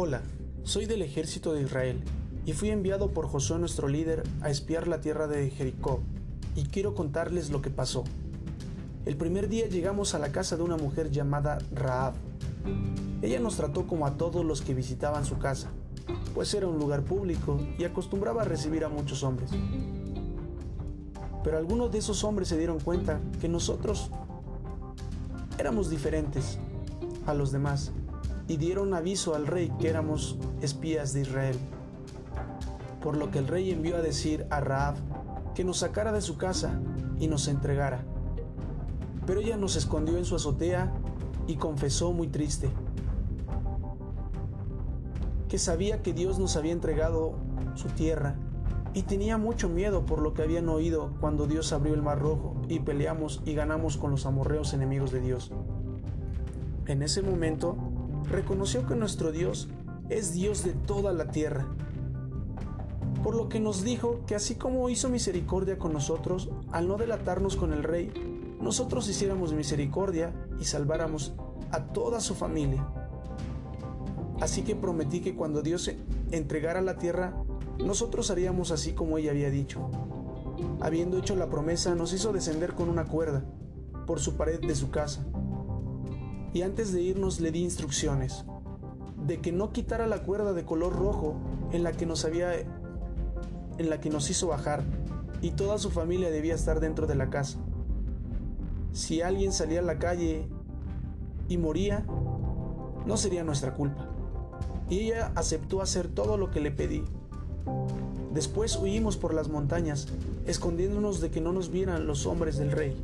Hola, soy del ejército de Israel y fui enviado por Josué nuestro líder a espiar la tierra de Jericó y quiero contarles lo que pasó. El primer día llegamos a la casa de una mujer llamada Raab. Ella nos trató como a todos los que visitaban su casa, pues era un lugar público y acostumbraba a recibir a muchos hombres. Pero algunos de esos hombres se dieron cuenta que nosotros éramos diferentes a los demás y dieron aviso al rey que éramos espías de Israel. Por lo que el rey envió a decir a Raab que nos sacara de su casa y nos entregara. Pero ella nos escondió en su azotea y confesó muy triste que sabía que Dios nos había entregado su tierra y tenía mucho miedo por lo que habían oído cuando Dios abrió el mar rojo y peleamos y ganamos con los amorreos enemigos de Dios. En ese momento, reconoció que nuestro Dios es Dios de toda la tierra. Por lo que nos dijo que así como hizo misericordia con nosotros, al no delatarnos con el rey, nosotros hiciéramos misericordia y salváramos a toda su familia. Así que prometí que cuando Dios entregara la tierra, nosotros haríamos así como ella había dicho. Habiendo hecho la promesa, nos hizo descender con una cuerda por su pared de su casa. Y antes de irnos le di instrucciones de que no quitara la cuerda de color rojo en la que nos había en la que nos hizo bajar y toda su familia debía estar dentro de la casa. Si alguien salía a la calle y moría, no sería nuestra culpa. Y ella aceptó hacer todo lo que le pedí. Después huimos por las montañas, escondiéndonos de que no nos vieran los hombres del rey.